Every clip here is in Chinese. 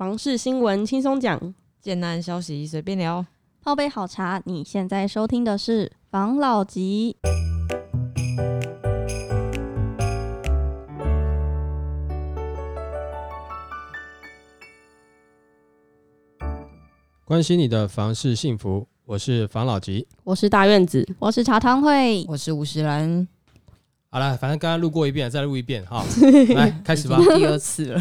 房事新闻轻松讲，简单消息随便聊。泡杯好茶，你现在收听的是房老吉。关心你的房事幸福，我是房老吉。我是大院子，我是茶汤会，我是五十人，好了，反正刚刚录过一遍，再录一遍哈。来，开始吧。第二次了。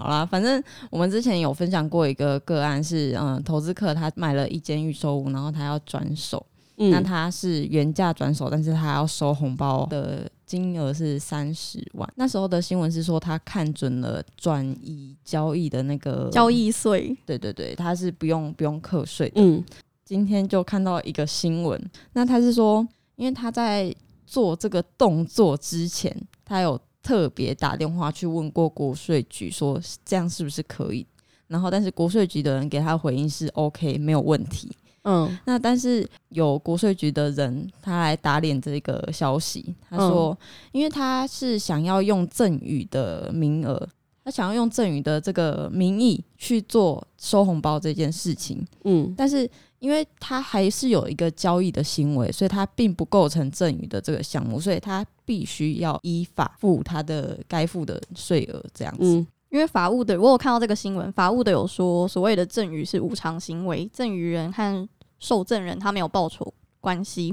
好啦，反正我们之前有分享过一个个案是，嗯，投资客他买了一间预售屋，然后他要转手，嗯那他是原价转手，但是他要收红包的金额是三十万。那时候的新闻是说他看准了转移交易的那个交，易税，对对对，他是不用不用课税的。嗯今天就看到一个新闻，那他是说，因为他在做这个动作之前，他有特别打电话去问过国税局，说这样是不是可以？然后，但是国税局的人给他回应是 OK，没有问题。嗯那但是有国税局的人，他来打脸这个消息，他说，因为他是想要用赠与的名额，他想要用赠与的这个名义去做收红包这件事情，嗯但是因为他还是有一个交易的行为，所以他并不构成赠与的这个项目，所以他必须要依法付他的该付的税额，这样子。嗯因为法务的，我有看到这个新闻，法务的有说，所谓的赠与是无偿行为，赠与人和受赠人他没有报酬关系，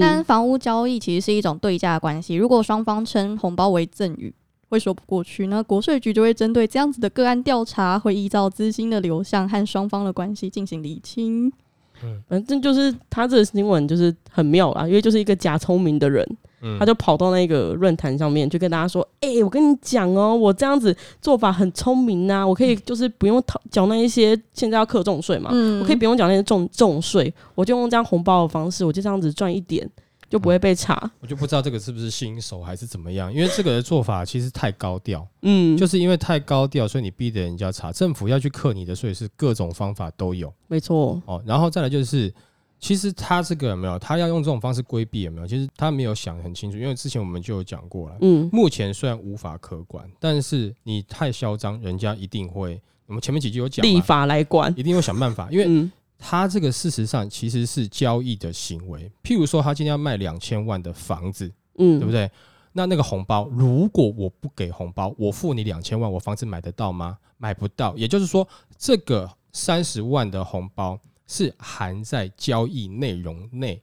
但嗯，房屋交易其实是一种对价关系，如果双方称红包为赠与。会说不过去，那国税局就会针对这样子的个案调查，会依照资金的流向和双方的关系进行厘清。反正就是他这个新闻就是很妙啦，因为就是一个假聪明的人，嗯。他就跑到那个论坛上面，就跟大家说：“哎、我跟你讲哦，我这样子做法很聪明呐、我可以就是不用讨缴那一些现在要课重税嘛，嗯。我可以不用缴那些重重税，我就用这样红包的方式，我就这样子赚一点，就不会被查。我就不知道这个是不是新手还是怎么样，因为这个的做法其实太高调，嗯，就是因为太高调，所以你逼得人家查，政府要去克你的税是各种方法都有。没错，哦。然后再来就是，其实他这个有没有，他要用这种方式规避有没有？其实他没有想很清楚，因为之前我们就有讲过了，嗯目前虽然无法可管，但是你太嚣张，人家一定会。我们前面几集有讲，立法来管，一定会想办法，因为嗯他这个事实上其实是交易的行为。譬如说，他今天要卖两千万的房子，嗯，对不对？那那个红包，如果我不给红包，我付你两千万，我房子买得到吗？买不到。也就是说，这个三十万的红包是含在交易内容内，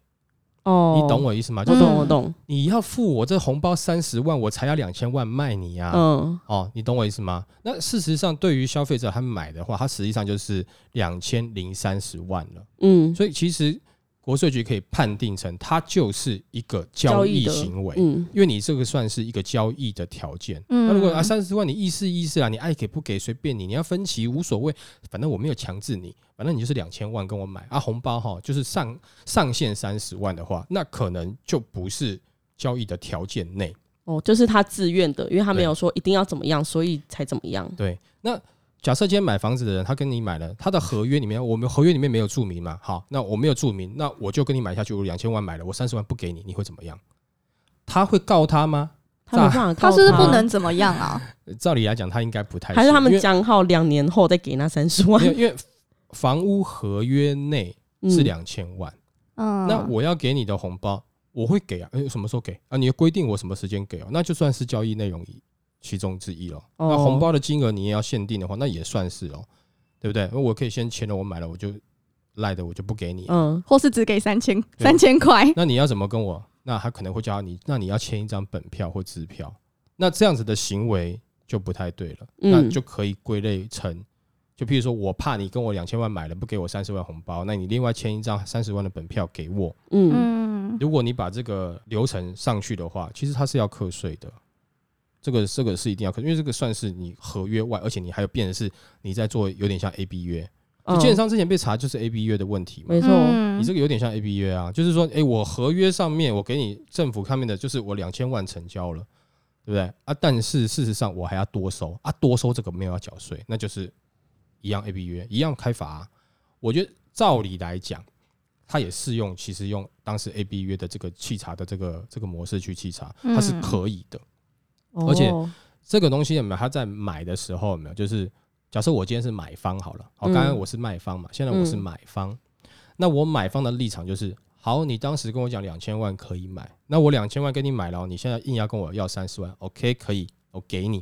哦，你懂我意思吗？就是懂我懂，你要付我这红包三十万，我才要两千万卖你呀、嗯。哦，你懂我意思吗？那事实上，对于消费者他买的话，他实际上就是两千零三十万了。嗯。所以其实国税局可以判定成它就是一个交易行为，嗯因为你这个算是一个交易的条件。嗯那如果啊三十万你意思意思啊，你爱给不给随便你，你要分期无所谓，反正我没有强制你，反正你就是两千万跟我买啊，红包哈就是上上限三十万的话，那可能就不是交易的条件内。哦，就是他自愿的，因为他没有说一定要怎么样，所以才怎么样。对，那假设今天买房子的人，他跟你买了，他的合约里面，我们合约里面没有注明嘛？好，那我没有注明，那我就跟你买下去，我两千万买了，我三十万不给你，你会怎么样？他会告他吗？他没办法告他是不是不能怎么样啊？呃照理来讲，他应该不太，还是他们讲好两年后再给那三十万因为房屋合约内是嗯两千万，嗯，那我要给你的红包，我会给啊，呃什么时候给啊？你规定我什么时间给哦，那就算是交易内容一其中之一了。哦那红包的金额你也要限定的话，那也算是哦，对不对？那我可以先签了，我买了我就赖的我就不给你。嗯或是只给三千三千块，那你要怎么跟我？那他可能会叫你，那你要签一张本票或支票。那这样子的行为就不太对了，嗯那就可以归类成，就譬如说我怕你跟我两千万买了，不给我三十万红包，那你另外签一张三十万的本票给我。嗯嗯，如果你把这个流程上去的话，其实它是要课税的。这个这个是一定要课，因为这个算是你合约外，而且你还有变的是你在做有点像 A B 约。建商之前被查就是 A B 约的问题嘛，没错，嗯你这个有点像 A B 约啊，就是说，诶，我合约上面我给你政府看面的就是我两千万成交了，对不对啊？但是事实上我还要多收啊，多收这个没有要缴税，那就是一样 A B 约，一样开罚啊、我觉得照理来讲，它也适用，其实用当时 A B 约的这个稽查的这个这个模式去稽查，它是嗯可以的。而且哦这个东西有没有？他在买的时候有没有？就是假设我今天是买方好了，好，嗯刚刚我是卖方嘛，现在我是嗯买方，那我买方的立场就是，好，你当时跟我讲两千万可以买，那我两千万跟你买了，你现在硬要跟我要三十万，OK，可以，我给你，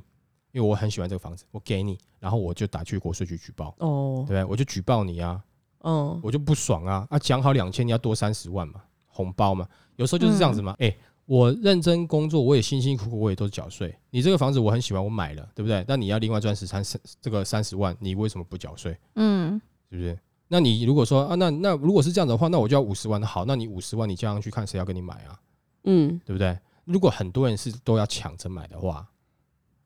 因为我很喜欢这个房子，我给你，然后我就打去国税局举报，对哦不，对？我就举报你啊，嗯，我就不爽啊！啊，讲好两千，你要多三十万嘛，红包嘛，有时候就是这样子嘛。哎、我认真工作，我也辛辛苦苦，我也都缴税。你这个房子我很喜欢，我买了，对不对？那你要另外赚十三十这个三十万，你为什么不缴税？嗯，是不是？那你如果说啊，那那如果是这样的话，那我就要五十万。好，那你五十万你加上去看谁要跟你买啊，嗯，对不对？如果很多人是都要抢着买的话，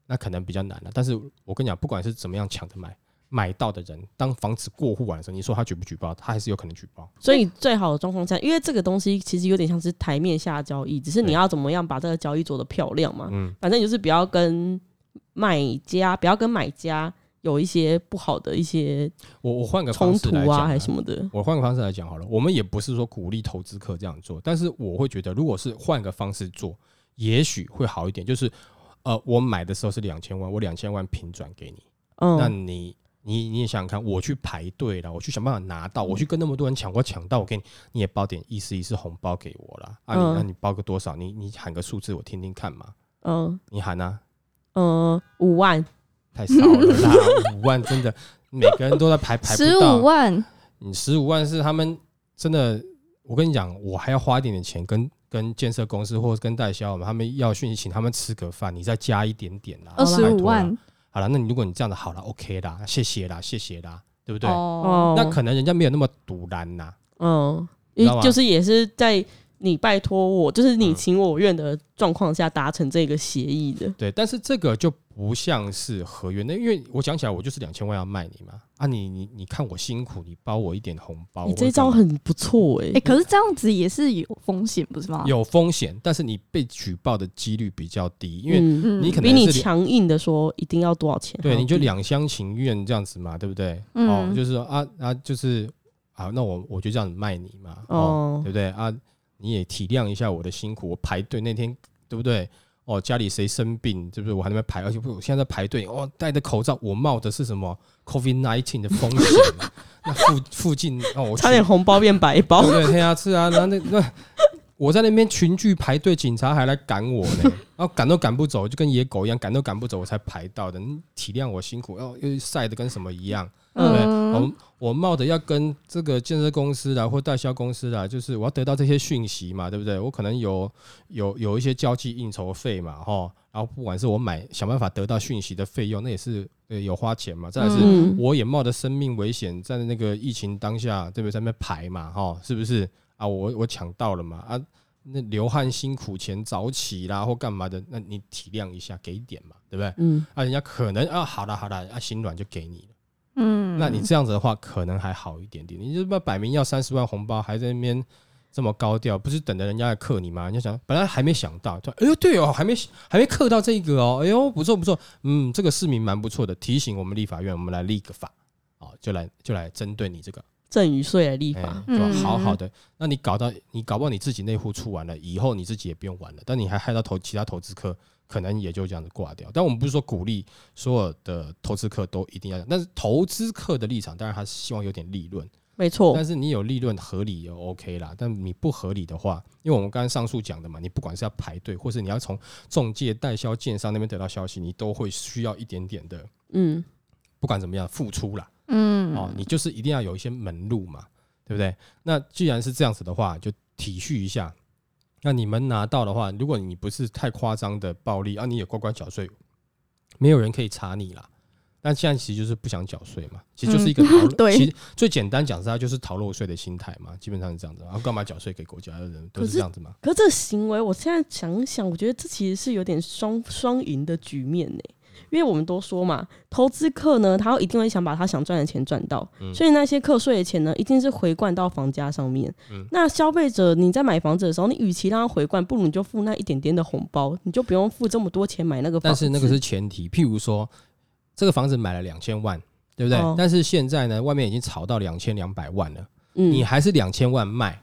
那可能比较难了。但是我跟你讲，不管是怎么样抢着买，买到的人，当房子过户完的时候，你说他举不举报，他还是有可能举报。所以最好的状况下，因为这个东西其实有点像是台面下交易，只是你要怎么样把这个交易做得漂亮嘛。嗯，反正就是不要跟卖家，不要跟买家有一些不好的一些我我换个方冲突还是什么的。我换个方式来讲好了，我们也不是说鼓励投资客这样做，但是我会觉得，如果是换个方式做，也许会好一点。就是，呃，我买的时候是两千万，我两千万平转给你，那嗯，你你你也想想看，我去排队了，我去想办法拿到，我去跟那么多人抢，我抢到，我给你，你也包点意思意思红包给我啦。啊你，嗯那你包个多少？你你喊个数字我听听看嘛。嗯你喊啊，嗯，五万，太少了啦，五万真的每个人都在排排十不到五。万，你十五万是他们真的，我跟你讲，我还要花一点点钱跟跟建设公司或者跟代销嘛，他们要讯息请他们吃个饭，你再加一点点啦，二十五万，好了，那你如果你这样子好了，OK 啦，谢谢啦，谢谢啦，对不对？哦，那可能人家没有那么独然呐，嗯，就是也是在你拜托我，就是你嗯。情我愿的状况下达成这个协议的。对，但是这个就不像是合约，那因为我讲起来，我就是两千万要卖你嘛，啊你，你你看我辛苦，你包我一点红包，你这招很不错哎、哎，可是这样子也是有风险，不是吗？有风险，但是你被举报的几率比较低，因为你可能比你强硬的说一定要多少钱，对，你就两两厢情愿这样子嘛，对不对？嗯哦，就是说啊啊，就是啊，那我我就这样子卖你嘛，哦，哦对不对啊？你也体谅一下我的辛苦，我排队那天对不对？哦，家里谁生病，对不对？我还在那边排，而且不，我现在在排队，哦，戴着口罩，我冒的是什么 COVID nineteen 的风险啊？那附附近哦，我差点红包变白包对。不对？对啊，是啊，然后那那我在那边群聚排队，警察还来赶我呢，然 后赶都赶不走，就跟野狗一样，赶都赶不走，我才排到的。你体谅我辛苦，然后又晒的跟什么一样？嗯我我冒着要跟这个建设公司啦或代销公司啦，就是我要得到这些讯息嘛，对不对？我可能有有有一些交际应酬费嘛，哈，然后不管是我买想办法得到讯息的费用，那也是呃有花钱嘛。再来是嗯我也冒着生命危险，在那个疫情当下，对不对？在那边排嘛，哈，是不是啊？我我抢到了嘛，啊，那流汗辛苦钱早起啦或干嘛的，那你体谅一下，给一点嘛，对不对？嗯，啊，人家可能啊，好了好了，啊，心软就给你了。嗯那你这样子的话，可能还好一点点。你就把摆明要三十万红包，还在那边这么高调，不是等着人家来克你吗？人家想本来还没想到，说哎呦对哦，还没还没克到这个哦，哎呦不错不错，嗯，这个市民蛮不错的，提醒我们立法院，我们来立个法，哦，就来就来针对你这个，赠与税来立哎法，，好好的。那你搞到你搞不好你自己那户出完了，以后你自己也不用玩了，但你还害到投其他投资客。可能也就这样子挂掉，但我们不是说鼓励所有的投资客都一定要，但是投资客的立场当然他是希望有点利润，没错但，是你有利润合理也 OK 啦，但你不合理的话，因为我们刚刚上述讲的嘛，你不管是要排队，或是你要从中介、代销、建商那边得到消息，你都会需要一点点的，嗯，不管怎么样付出啦。嗯哦，你就是一定要有一些门路嘛，对不对？那既然是这样子的话，就体恤一下。那你们拿到的话，如果你不是太夸张的暴力啊，你也乖乖缴税，没有人可以查你啦。但现在其实就是不想缴税嘛，其实就是一个逃漏，对其实最简单讲是它就是逃漏税的心态嘛，基本上是这样子。然后干嘛缴税给国家的人都是是这样子嘛？可是这个行为，我现在想想，我觉得这其实是有点双双赢的局面呢。因为我们都说嘛，投资客呢，他一定会想把他想赚的钱赚到，嗯所以那些课税的钱呢，一定是回灌到房价上面。嗯那消费者你在买房子的时候，你与其让他回灌，不如你就付那一点点的红包，你就不用付这么多钱买那个房子。但是那个是前提，譬如说这个房子买了两千万，对不对？哦但是现在呢，外面已经炒到两千两百万了。嗯你还是两千万卖，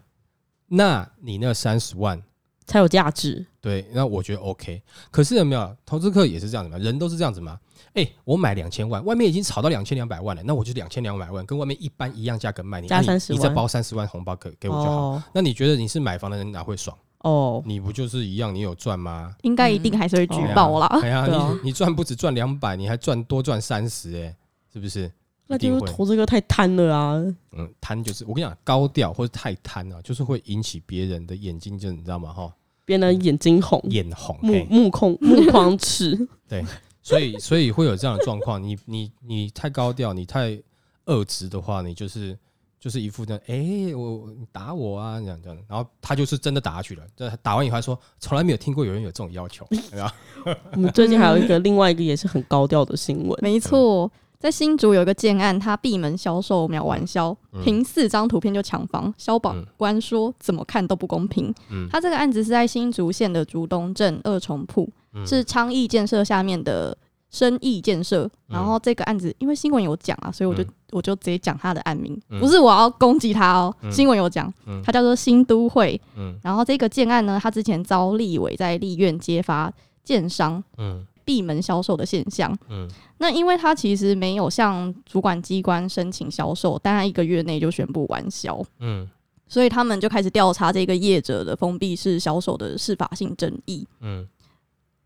那你那三十万才有价值。对，那我觉得 OK。可是有没有投资客也是这样子嘛？人都是这样子嘛？哎、我买两千万，外面已经炒到两千两百万了，那我就两千两百万，跟外面一般一样价格卖你，加那你30万你再包三十万红包给给我就好。哦那你觉得你是买房的人哪会爽？哦，你不就是一样，你有赚吗？应该一定还是会举嗯报啦。哎呀，你你赚不止赚两百，你还赚多赚三十，哎，是不是？那就是一定会。投资哥太贪了啊！嗯，贪就是我跟你讲，高调或者太贪啊，就是会引起别人的眼睛，就你知道吗？哈，别人眼睛红，眼红。目嘿目空 目光赤。对所以所以会有这样的状况。你你你太高调，你太恶直的话，你就是就是一副这样，哎、我你打我啊，这样这样。然后他就是真的打下去了。这打完以后还说，从来没有听过有人有这种要求，对吧？我们最近还有一个另外一个也是很高调的新闻，没错，在新竹有一个建案，他闭门销售秒完销，嗯。凭四张图片就抢房，消保官说怎么看都不公平。嗯。他这个案子是在新竹县的竹东镇二重铺，嗯。是昌邑建设下面的生意建设。然后这个案子因为新闻有讲啊，所以我就、嗯。我就直接讲他的案名，嗯。不是我要攻击他哦，嗯。新闻有讲，嗯。他叫做新都会。嗯。然后这个建案呢，他之前遭立委在立院揭发建商嗯闭门销售的现象。嗯。那因为他其实没有向主管机关申请销售，但他一个月内就宣布完销，嗯。所以他们就开始调查这个业者的封闭式销售的事法性争议。嗯。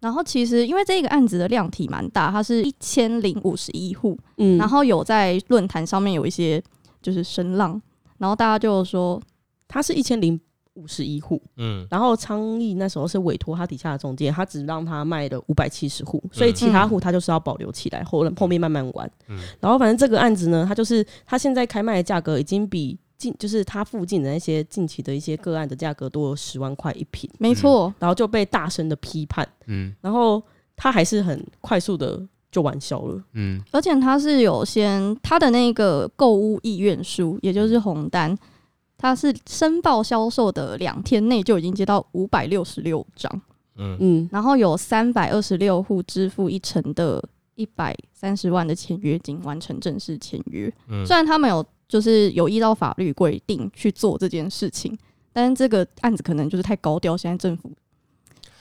然后其实因为这个案子的量体蛮大，它是一千零五十一户，嗯，然后有在论坛上面有一些就是声浪，然后大家就说，它是一千零五十一户，嗯。然后昌邑那时候是委托他底下的中介，他只让他卖了五百七十户，所以其他户他就是要保留起来，后后面慢慢玩。嗯。然后反正这个案子呢，他就是他现在开卖的价格已经比近就是他附近的那些近期的一些个案的价格多了十万块一平，没错，然后就被大声的批判，嗯。然后他还是很快速的就完销了。嗯。而且他是有先他的那个购物意愿书，也就是红单，他是申报销售的两天内就已经接到五百六十六张，嗯嗯，然后有三百二十六户支付一成的一百三十万的签约金，完成正式签约。嗯虽然他们有就是有依照法律规定去做这件事情，但是这个案子可能就是太高调，现在政府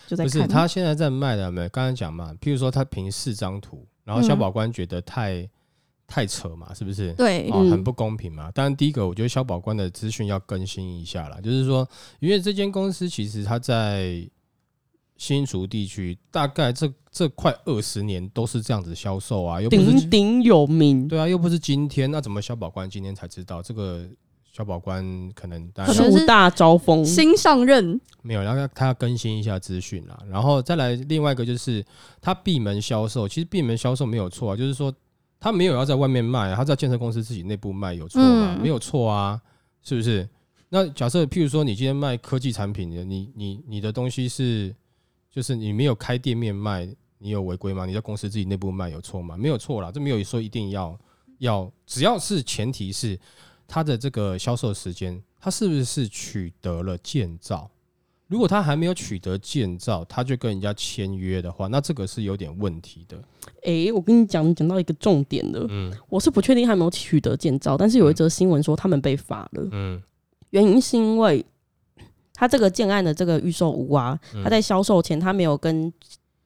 就在不是看。他现在在卖的，没有刚才讲嘛？譬如说他凭四张图，然后消保官觉得太、太扯嘛，是不是？对，哦，嗯很不公平嘛。当然，第一个我觉得消保官的资讯要更新一下啦，就是说，因为这间公司其实它在新竹地区，大概这这快二十年都是这样子销售啊，又不是鼎鼎有名。对啊，又不是今天，那怎么消保官今天才知道？这个消保官可能树大招风，新上任，没有，然后他要更新一下资讯啦，然后再来另外一个就是他闭门销售，其实闭门销售没有错啊，就是说他没有要在外面卖，他在建设公司自己内部卖有错吗？嗯没有错啊，是不是？那假设譬如说你今天卖科技产品的，你你你的东西是就是你没有开店面卖，你有违规吗？你在公司自己内部卖有错吗？没有错啦，这没有说一定要要，只要是前提是他的这个销售时间，他是不是取得了建造？如果他还没有取得建造，他就跟人家签约的话，那这个是有点问题的。诶，我跟你讲，你讲到一个重点了。嗯我是不确定他有没有取得建造，但是有一则新闻说他们被罚了，嗯原因是因为他这个建案的这个预售屋啊，嗯他在销售前他没有跟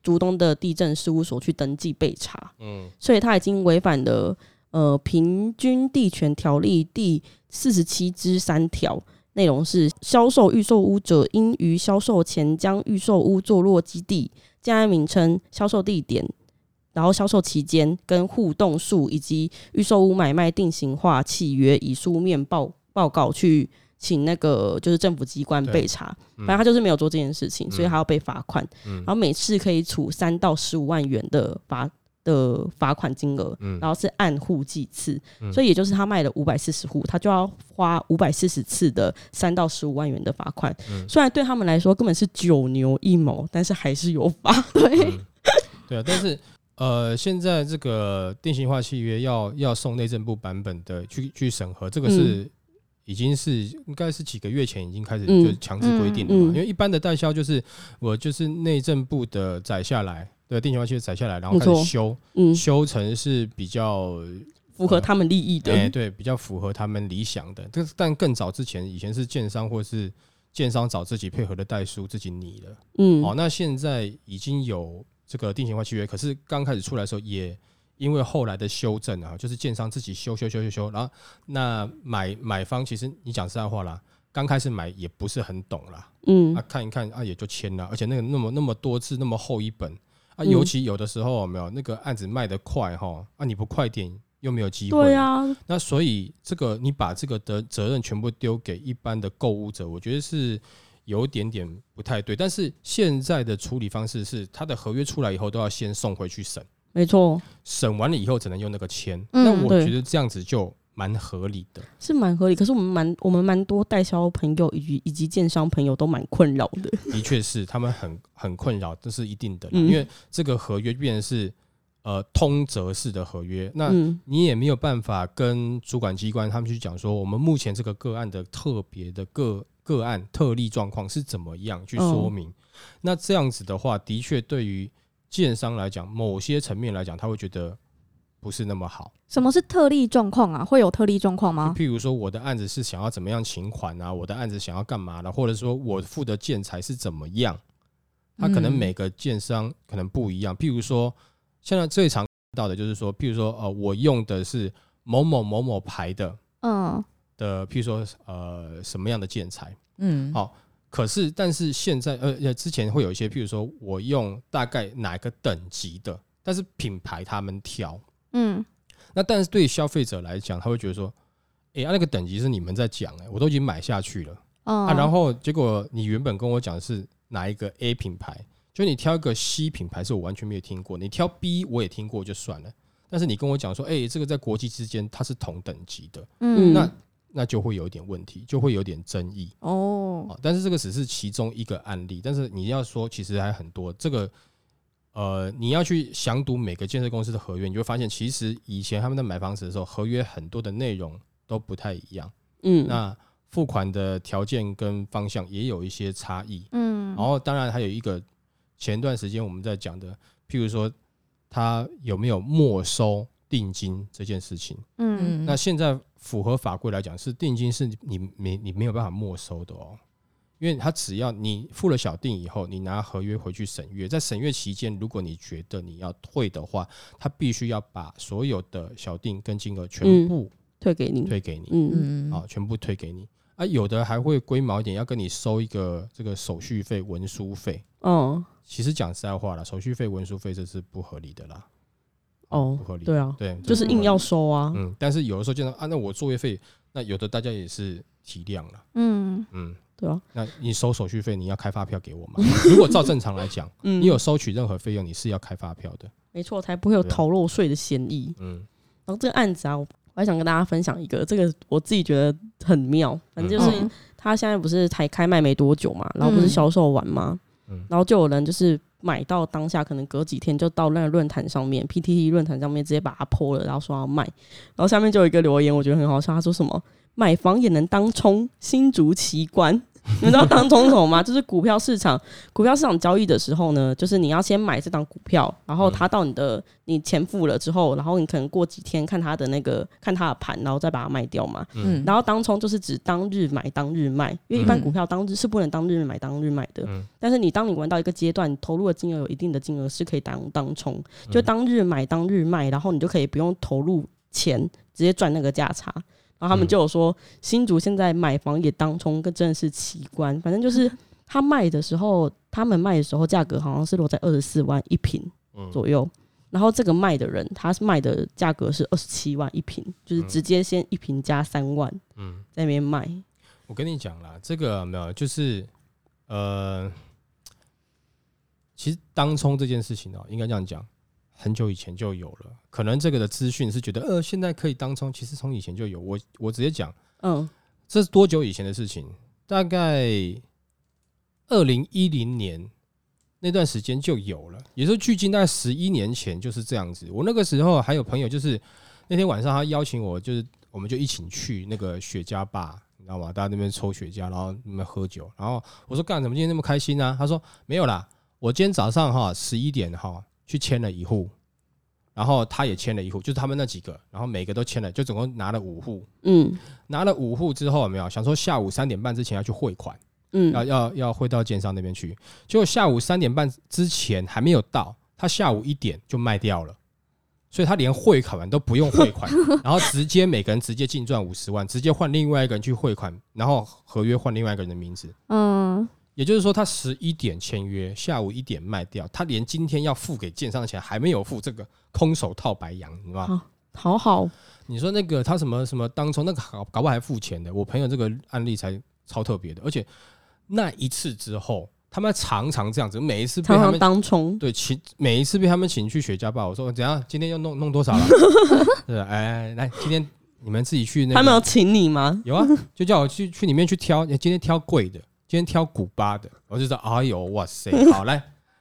竹东的地震事务所去登记备查，嗯所以他已经违反了呃平均地权条例第四十七之三条。内容是：销售预售屋者，应于销售前将预售屋坐落基地、建案名称、销售地点，然后销售期间跟互动数以及预售屋买卖定型化契约，以书面报报告去请那个就是政府机关对备查。嗯反正他就是没有做这件事情，所以他要被罚款，嗯然后每次可以处三到十五万元的罚的罚款金额，嗯然后是按户计次，嗯所以也就是他卖了五百四十户，他就要花五百四十次的三到十五万元的罚款。嗯虽然对他们来说根本是九牛一毛，但是还是有罚。对，嗯 对啊，但是呃，现在这个定型化契约要要送内政部版本的去去审核，这个是。已经是应该是几个月前已经开始嗯就强制规定了因为一般的代销就是我就是内政部的载下来对定型化契约载下来，然后开始修嗯，修成是比较符合他们利益的。哎、对，比较符合他们理想的。这但更早之前，以前是建商或是建商找自己配合的代书自己拟的。嗯，哦，那现在已经有这个定型化契约，可是刚开始出来的时候，也因为后来的修正啊，就是建商自己修修修修修，然后那买买方其实你讲实在话啦，刚开始买也不是很懂啦，嗯。啊，看一看啊也就签了，而且那个那么那么多字那么厚一本啊，嗯。尤其有的时候有没有那个案子卖得快哈，啊你不快点又没有机会，对啊，那所以这个你把这个的责任全部丢给一般的购物者，我觉得是有点点不太对。但是现在的处理方式是，他的合约出来以后都要先送回去审，没错，审完了以后只能用那个签。嗯那我觉得这样子就蛮合理的。是蛮合理。可是我们蛮我们蛮多代销朋友以及以及建商朋友都蛮困扰的。的确是他们很很困扰，这是一定的，嗯因为这个合约变成是呃通则式的合约，那嗯你也没有办法跟主管机关他们去讲说，我们目前这个个案的特别的个个案特例状况是怎么样去说明。那这样子的话，的确对于建商来讲，某些层面来讲，他会觉得不是那么好。什么是特例状况啊？会有特例状况吗？譬如说，我的案子是想要怎么样请款啊，我的案子想要干嘛的，或者说我付的建材是怎么样，他可能嗯每个建商可能不一样。譬如说，现在最常看到的就是说，譬如说，呃，我用的是某某某某牌的嗯的，譬如说，呃，什么样的建材，嗯，好可是但是现在，呃，呃之前会有一些，譬如说我用大概哪个等级的，但是品牌他们挑，嗯。那但是对消费者来讲，他会觉得说，哎、啊那个等级是你们在讲，哎，我都已经买下去了。嗯啊，然后结果你原本跟我讲的是哪一个 A 品牌，就你挑一个 C 品牌是我完全没有听过，你挑 B 我也听过就算了，但是你跟我讲说，哎、这个在国际之间它是同等级的，嗯。那那就会有一点问题，就会有点争议哦哦。但是这个只是其中一个案例，但是你要说其实还很多，这个呃，你要去详读每个建设公司的合约，你就会发现其实以前他们在买房子的时候，合约很多的内容都不太一样。嗯，那付款的条件跟方向也有一些差异。嗯然后当然还有一个前段时间我们在讲的，譬如说他有没有没收定金这件事情。嗯那现在符合法规来讲，是定金是你没你没有办法没收的哦。因为他只要你付了小定以后，你拿合约回去审阅，在审阅期间，如果你觉得你要退的话，他必须要把所有的小定跟金额全嗯部退给你。退给你。嗯嗯啊，全部退给你啊，有的还会龟毛一点，要跟你收一个这个手续费、文书费。哦其实讲实在话了，手续费、文书费这是不合理的啦，哦不合理。对啊，对，就是硬要收啊。嗯，但是有的时候见到啊，那我作业费，那有的大家也是体谅了，嗯嗯，对啊，那你收手续费，你要开发票给我吗？如果照正常来讲，嗯，你有收取任何费用，你是要开发票的，没错，才不会有逃漏税的嫌疑。嗯然后这个案子啊，我我还想跟大家分享一个，这个我自己觉得很妙。反正就是嗯他现在不是才开卖没多久嘛，然后不是嗯销售完嘛？嗯然后就有人就是买到当下，可能隔几天就到那个论坛上面，PTT 论坛上面直接把它泼了，然后说要卖。然后下面就有一个留言，我觉得很好笑，他说什么买房也能当冲，新竹奇观。你们知道当冲是什么吗？就是股票市场，股票市场交易的时候呢，就是你要先买这档股票，然后它到你的你钱付了之后，然后你可能过几天看它的那个看它的盘，然后再把它卖掉嘛。嗯，然后当冲就是指当日买当日卖，因为一般嗯股票当日是不能当日买当日卖的。嗯但是你当你玩到一个阶段，你投入的金额有一定的金额是可以当当冲，就当日买当日卖，然后你就可以不用投入钱，直接赚那个价差。然后他们嗯就有说，新竹现在买房也当冲，跟真的是奇观。反正就是 他卖的时候，他们卖的时候价格好像是落在二十四万一平嗯左右。然后这个卖的人，他是卖的价格是二十七万一平，就是直接先一平加三万嗯。在那边卖。我跟你讲啦，这个没有就是呃，其实当冲这件事情哦、应该这样讲，很久以前就有了。可能这个的资讯是觉得呃现在可以当冲，其实从以前就有。我我直接讲，嗯这是多久以前的事情？大概二零一零年那段时间就有了，也就是距今大概十一年前就是这样子。我那个时候还有朋友，就是那天晚上他邀请我，就是我们就一起去那个雪茄吧，你知道吗？大家那边抽雪茄，然后那边喝酒。然后我说干什么今天那么开心呢、他说没有啦，我今天早上哈十一点哈去签了一户，然后他也签了一户，就是他们那几个，然后每个都签了，就总共拿了五户。嗯拿了五户之后有没有想说下午三点半之前要去汇款？嗯要要要汇到建商那边去。结果下午三点半之前还没有到，他下午一点就卖掉了，所以他连汇款完都不用汇款，然后直接每个人直接净赚五十万，直接换另外一个人去汇款，然后合约换另外一个人的名字。嗯，也就是说，他十一点签约，下午一点卖掉，他连今天要付给建商的钱还没有付，这个空手套白羊，你知道吗？好好，你说那个他什么什么当初那个搞搞不好还付钱的，我朋友这个案例才超特别的，而且那一次之后，他们常常这样子，每一次被常常他们当冲，对请每一次被他们请去雪茄吧，我说怎样，今天要弄弄多少了？对，哎，来，今天你们自己去那个他们有请你吗？有啊，就叫我去去里面去挑，今天挑贵的，今天挑古巴的，我就说哎呦哇塞，好来，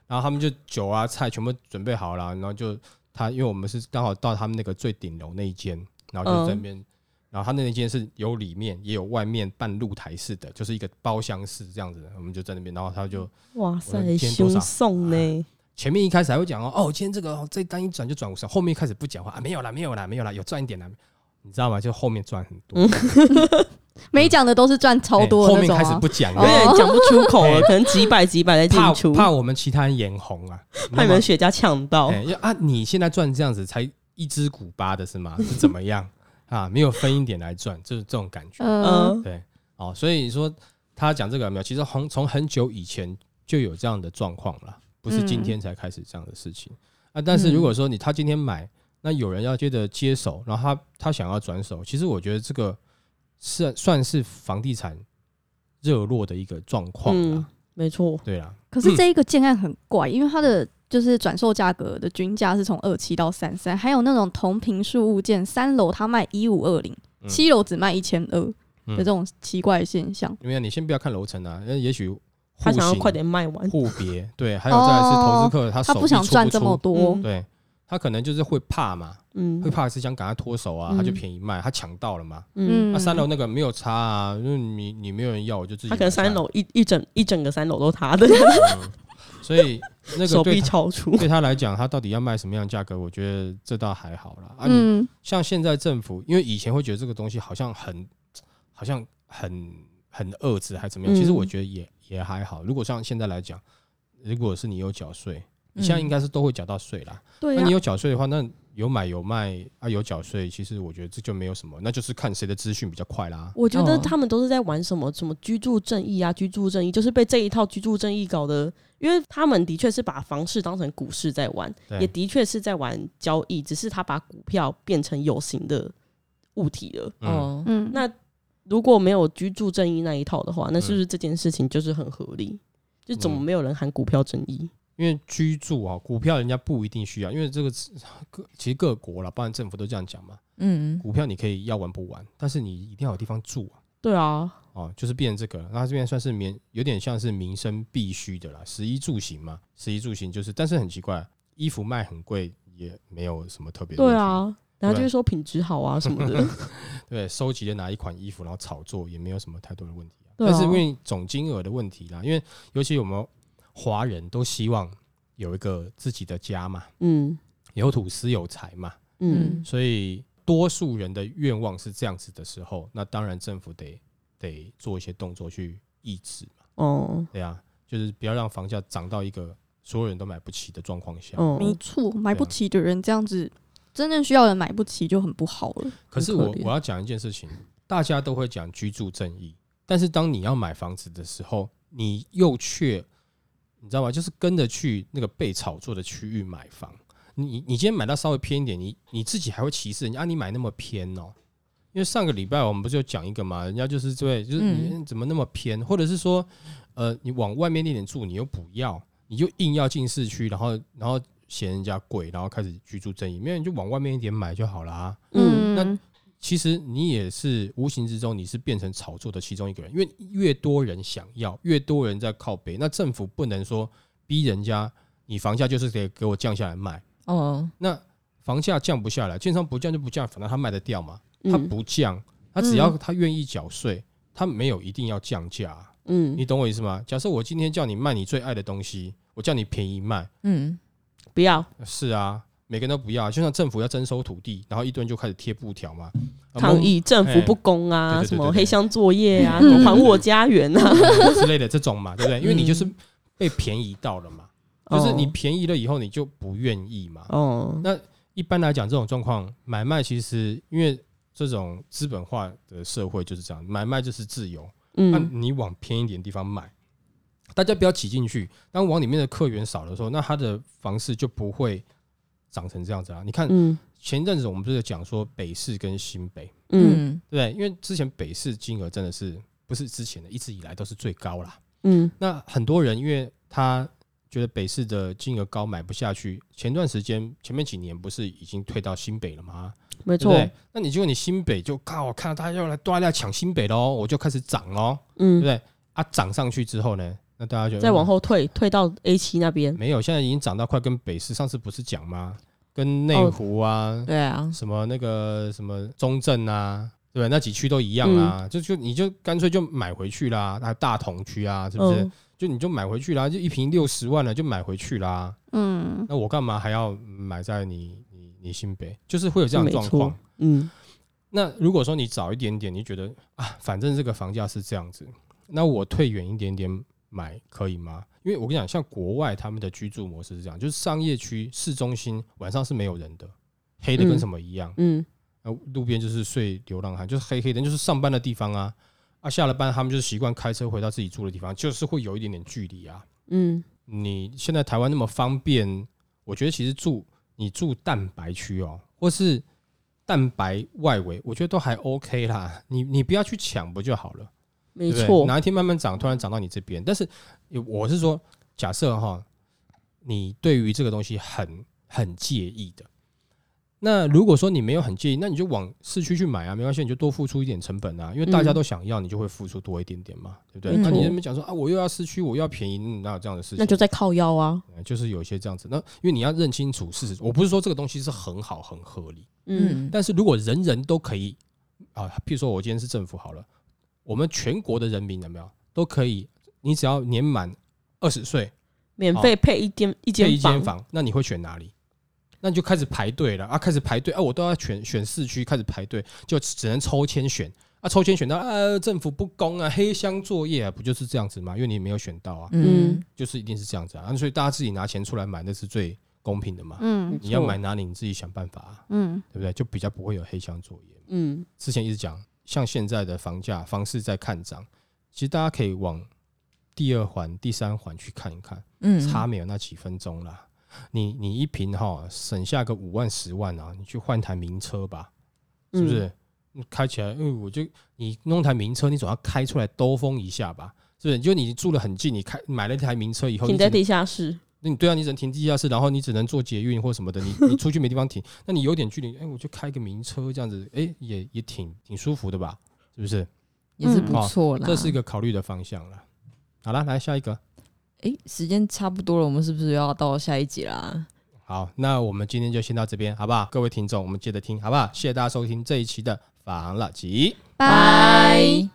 然后他们就酒啊菜全部准备好了，然后就他因为我们是刚好到他们那个最顶楼那一间，然后就在那边，然后他那一间是有里面也有外面半露台式的，就是一个包厢式这样子，我们就在那边，然后他就哇塞，凶送呢？前面一开始还会讲哦哦，今天这个哦这单一转就转五十，后面开始不讲话啊，没有啦没有啦没有啦，有赚一点啦，你知道吗？就后面赚很多，没讲的都是赚超多哎后面。开始不讲有了。点讲不出口了，可能几百几百在怕进出，怕我们其他人眼红啊，怕你们雪茄抢到。哎要啊，你现在赚这样子才一支古巴的是吗？是怎么样啊？没有分一点来赚，就是这种感觉。嗯，嗯，对，哦，所以说他讲这个有没有？其实从从很久以前就有这样的状况了，不是今天才开始这样的事情、啊。但是如果说你他今天买，那有人要接着接手，然后他他想要转手，其实我觉得这个是算是房地产热络的一个状况嗯啦。，没错，对啦，可是这一个建案很怪，因为它的就是转售价格的均价是从二七到三三，还有那种同平数物件，三楼它卖一五二零，嗯七楼只卖一千二的嗯这种奇怪的现象。因为你先不要看楼层啊，那也许他想要快点卖完。户别，对，还有再来是投资客，他手他不想出赚这么出多，嗯对他可能就是会怕嘛，嗯会怕是想赶快脱手啊，嗯他就便宜卖，他抢到了嘛。嗯，那三楼那个没有差啊，因为你你没有人要，我就自己他可能三楼一一整一整个三楼都他的，嗯所以那手臂个对他超出。对他来讲，他到底要卖什么样的价格，我觉得这倒还好啦。啊，你嗯，像现在政府，因为以前会觉得这个东西好像很好像很很遏制还怎么样，嗯其实我觉得也也还好。如果像现在来讲，如果是你有缴税，你现在应该是都会缴到税啦。对啊那你，有缴税的话，那有买有卖啊，有缴税，其实我觉得这就没有什么，那就是看谁的资讯比较快啦。我觉得哦他们都是在玩什么什么居住正义啊，居住正义就是被这一套居住正义搞得，因为他们的确是把房市当成股市在玩，也的确是在玩交易，只是他把股票变成有形的物体了。嗯，那如果没有居住正义那一套的话，那是不是这件事情就是很合理？就怎么没有人喊股票正义？因为居住啊，股票人家不一定需要，因为这个是各其实各国啦，包含政府都这样讲嘛。嗯，股票你可以要玩不玩，但是你一定要有地方住啊。对啊，哦，就是变成这个，那这边算是民有点像是民生必须的啦，食衣住行嘛，食衣住行就是，但是很奇怪，衣服卖很贵也没有什么特别的，对啊，然后就是说品质好啊什么的。对，收集了哪一款衣服，然后炒作也没有什么太多的问题、啊。啊但是因为总金额的问题啦，因为尤其我们华人都希望有一个自己的家嘛，嗯。有土司有财嘛，嗯。所以多数人的愿望是这样子的时候，那当然政府得得做一些动作去抑制嘛，哦。对啊，就是不要让房价涨到一个所有人都买不起的状况下。哦，没错，买不起的人这样子，真正需要人买不起就很不好了。可是我我要讲一件事情，大家都会讲居住正义，但是当你要买房子的时候，你又却你知道吗？就是跟着去那个被炒作的区域买房。你你今天买到稍微偏一点，你你自己还会歧视人家、啊、你买那么偏哦。因为上个礼拜我们不是有讲一个嘛，人家就是对，就是你怎么那么偏，或者是说，呃，你往外面那点住，你又不要，你就硬要进市区，然后然后嫌人家贵，然后开始居住正义，没有你就往外面一点买就好啦。嗯那其实你也是无形之中，你是变成炒作的其中一个人，因为越多人想要，越多人在靠北，那政府不能说逼人家，你房价就是得给我降下来卖，哦，那房价降不下来，建商不降就不降，反正他卖得掉嘛，他嗯不降，他只要他愿意缴税，他没有一定要降价啊、嗯。你懂我意思吗？假设我今天叫你卖你最爱的东西，我叫你便宜卖，嗯，不要。是啊，每个人都不要，就像政府要征收土地，然后一堆人就开始贴布条嘛，抗议政府不公哎啊，什么黑箱作业啊，嗯还我家园啊，之类的这种嘛，对不对？因为你就是被便宜到了嘛，就是你哦便宜了以后你就不愿意嘛。哦，那一般来讲，这种状况买卖其实因为这种资本化的社会就是这样，买卖就是自由。那嗯你往偏一点地方买，大家不要挤进去。当往里面的客源少的时候，那它的房市就不会长成这样子啊。你看嗯前一阵子我们不是有讲说北市跟新北，嗯对不对？因为之前北市金额真的是不是之前的，一直以来都是最高啦。嗯那很多人因为他觉得北市的金额高买不下去，前段时间前面几年不是已经退到新北了吗？没错？那你结果你新北就靠，我看到大家要来都要来抢新北喽，我就开始涨喽，对不嗯，对？啊，涨上去之后呢，那大家就再往后退，退到 A 七那边，没有，现在已经涨到快跟北市上次不是讲吗？跟内哦湖啊，对啊，什么那个什么中正啊，对？那几区都一样嗯，就就你就干脆就买回去啦，还有大同区啊，是不是？嗯就你就买回去啦，就一瓶六十万了，就买回去啦。嗯，那我干嘛还要买在你你你新北？就是会有这样的状况。，嗯那如果说你早一点点，你觉得啊，反正这个房价是这样子，那我退远一点点买可以吗？因为我跟你讲，像国外他们的居住模式是这样，就是商业区市中心晚上是没有人的，黑的跟嗯什么一样，嗯呃，路边就是睡流浪汉，就是黑黑的，就是上班的地方啊。啊，下了班他们就是习惯开车回到自己住的地方，就是会有一点点距离啊。嗯你现在台湾那么方便，我觉得其实住你住蛋白区哦，或是蛋白外围，我觉得都还 OK 啦。你你不要去抢不就好了？没对不对？错，哪一天慢慢涨，突然涨到你这边，但是我是说，假设哈，你对于这个东西很很介意的，那如果说你没有很介意，那你就往市区去买啊，没关系，你就多付出一点成本啊，因为大家嗯。都想要，你就会付出多一点点嘛，对不对？没那你错那边讲说啊，我又要市区，我又要便宜，嗯哪有这样的事情？那就在靠腰啊，呃就是有一些这样子。那因为你要认清楚事实，我不是说这个东西是很好很合理，嗯。但是如果人人都可以啊，譬如说我今天是政府好了，我们全国的人民有没有都可以？你只要年满二十岁，免费配一间一间间房，那你会选哪里？那你就开始排队了啊！开始排队啊！我都要选选市区，开始排队，就只能抽签选啊！抽签选到啊，政府不公啊，黑箱作业啊，不就是这样子吗？因为你没有选到啊，嗯，就是一定是这样子啊！啊所以大家自己拿钱出来买，那是最公平的嘛。嗯你要买哪里，你自己想办法、啊，嗯对不对？就比较不会有黑箱作业。嗯之前一直讲，像现在的房价房市在看涨，其实大家可以往第二环、第三环去看一看，嗯，差没有那几分钟啦。你你一平哈省下个五万十万啊，你去换台名车吧，是不嗯是？你开起来，因为我就你弄台名车，你总要开出来兜风一下吧，是不是？就你住的很近，你开买了一台名车以后，停在地下室，那你对啊，你只能停地下室，然后你只能坐捷运或什么的，你你出去没地方停，那你有点距离，哎、我就开个名车这样子，哎、也也挺挺舒服的吧？是不是？也是不错啦。这是一个考虑的方向了。好了，来下一个。哎，时间差不多了，我们是不是要到下一集啦？好，那我们今天就先到这边，好不好？各位听众，我们接着听，好不好？谢谢大家收听这一期的房了集。拜。